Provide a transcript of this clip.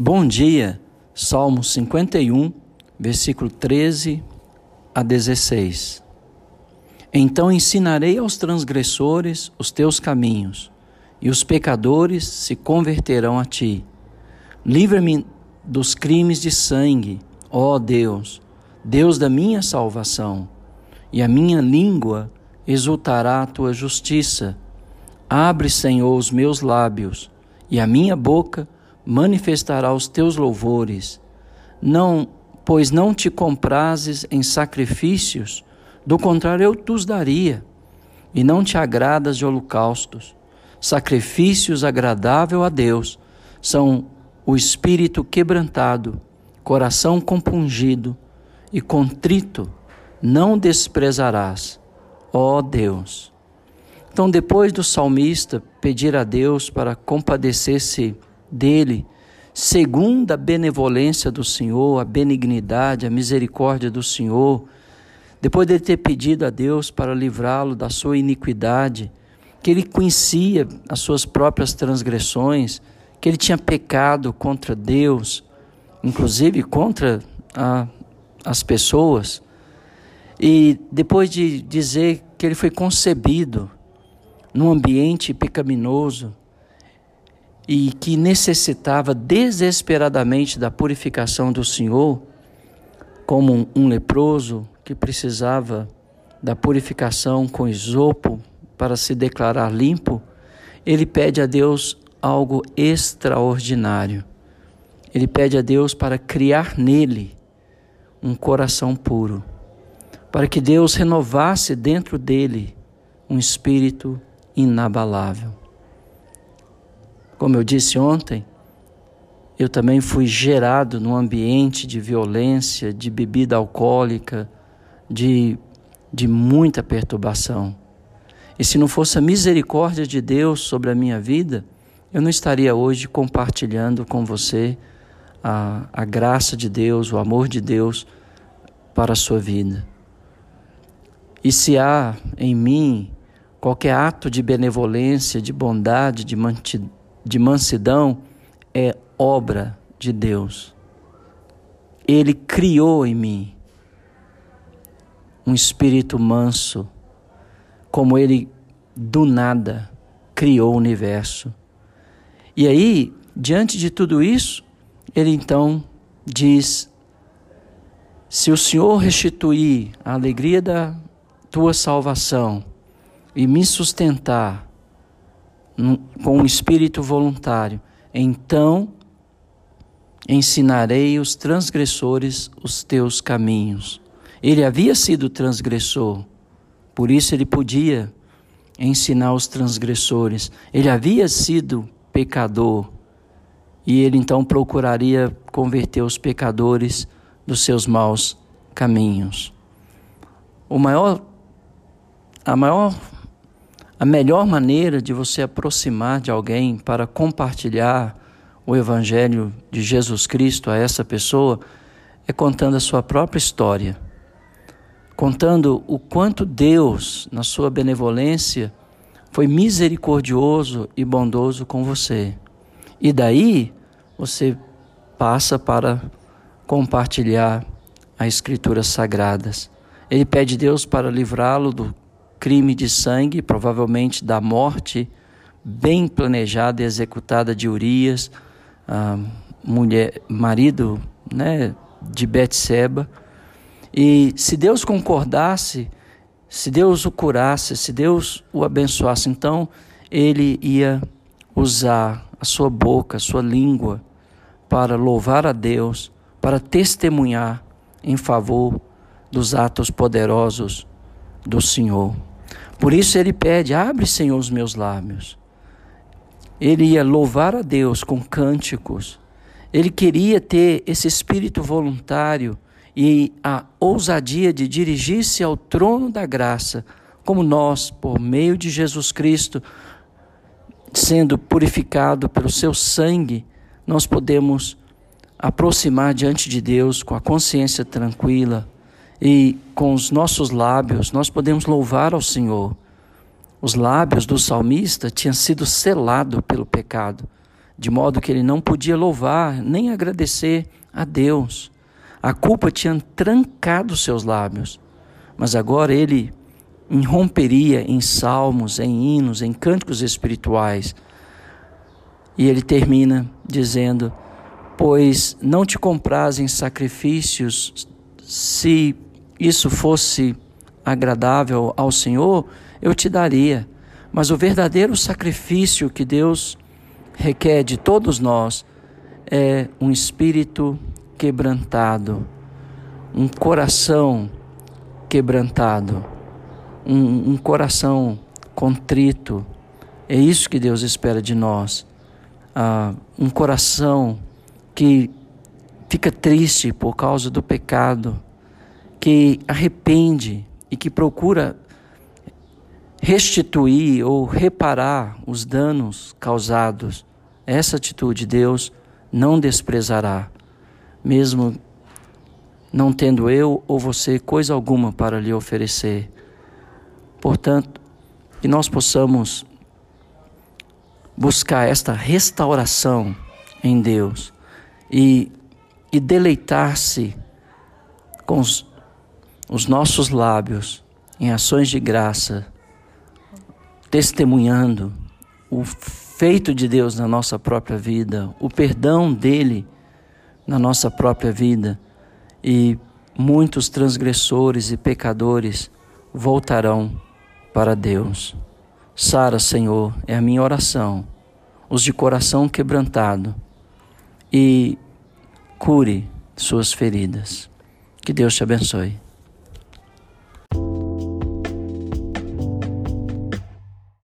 Bom dia, Salmo 51, versículo 13 a 16. Então ensinarei aos transgressores os teus caminhos, e os pecadores se converterão a ti. Livra-me dos crimes de sangue, ó Deus, Deus da minha salvação, e a minha língua exultará a tua justiça. Abre, Senhor, os meus lábios, e a minha boca manifestará os teus louvores. Não, pois não te comprases em sacrifícios, do contrário eu tus daria. E não te agradas de holocaustos. Sacrifícios agradável a Deus são o espírito quebrantado, coração compungido e contrito, não desprezarás, ó Deus. Então, depois do salmista pedir a Deus para compadecer-se dele, segundo a benevolência do Senhor, a benignidade, a misericórdia do Senhor, depois de ter pedido a Deus para livrá-lo da sua iniquidade, que ele conhecia as suas próprias transgressões, que ele tinha pecado contra Deus, inclusive contra a, as pessoas, e depois de dizer que ele foi concebido num ambiente pecaminoso, e que necessitava desesperadamente da purificação do Senhor, como um leproso que precisava da purificação com isopo para se declarar limpo, ele pede a Deus algo extraordinário. Ele pede a Deus para criar nele um coração puro, para que Deus renovasse dentro dele um espírito inabalável. Como eu disse ontem, eu também fui gerado num ambiente de violência, de bebida alcoólica, de, de muita perturbação. E se não fosse a misericórdia de Deus sobre a minha vida, eu não estaria hoje compartilhando com você a, a graça de Deus, o amor de Deus para a sua vida. E se há em mim qualquer ato de benevolência, de bondade, de de mansidão é obra de Deus. Ele criou em mim um espírito manso, como ele do nada criou o universo. E aí, diante de tudo isso, ele então diz: Se o Senhor restituir a alegria da tua salvação e me sustentar com um espírito voluntário. Então ensinarei os transgressores os teus caminhos. Ele havia sido transgressor, por isso ele podia ensinar os transgressores. Ele havia sido pecador e ele então procuraria converter os pecadores dos seus maus caminhos. O maior a maior a melhor maneira de você aproximar de alguém para compartilhar o Evangelho de Jesus Cristo a essa pessoa é contando a sua própria história, contando o quanto Deus, na sua benevolência, foi misericordioso e bondoso com você. E daí você passa para compartilhar as Escrituras Sagradas. Ele pede Deus para livrá-lo do crime de sangue, provavelmente da morte bem planejada e executada de Urias, mulher, marido né, de Betseba. E se Deus concordasse, se Deus o curasse, se Deus o abençoasse, então ele ia usar a sua boca, a sua língua, para louvar a Deus, para testemunhar em favor dos atos poderosos do Senhor. Por isso ele pede: abre, Senhor, os meus lábios. Ele ia louvar a Deus com cânticos. Ele queria ter esse espírito voluntário e a ousadia de dirigir-se ao trono da graça, como nós, por meio de Jesus Cristo, sendo purificado pelo seu sangue, nós podemos aproximar diante de Deus com a consciência tranquila e com os nossos lábios nós podemos louvar ao Senhor. Os lábios do salmista tinham sido selados pelo pecado. de modo que ele não podia louvar nem agradecer a Deus. A culpa tinha trancado seus lábios, mas agora ele irromperia em salmos, em hinos, em cânticos espirituais. E ele termina dizendo: Pois não te compraz em sacrifícios, se isso fosse agradável ao Senhor, eu te daria. Mas o verdadeiro sacrifício que Deus requer de todos nós é um espírito quebrantado, um coração quebrantado, um, um coração contrito. É isso que Deus espera de nós. Ah, um coração que fica triste por causa do pecado, que arrepende e que procura restituir ou reparar os danos causados. Essa atitude Deus não desprezará, mesmo não tendo eu ou você coisa alguma para lhe oferecer. Portanto, que nós possamos buscar esta restauração em Deus e, e deleitar-se com os, os nossos lábios em ações de graça, testemunhando o feito de Deus na nossa própria vida, o perdão dele na nossa própria vida e muitos transgressores e pecadores voltarão para Deus. Sara, Senhor, é a minha oração, os de coração quebrantado, e cure suas feridas. Que Deus te abençoe.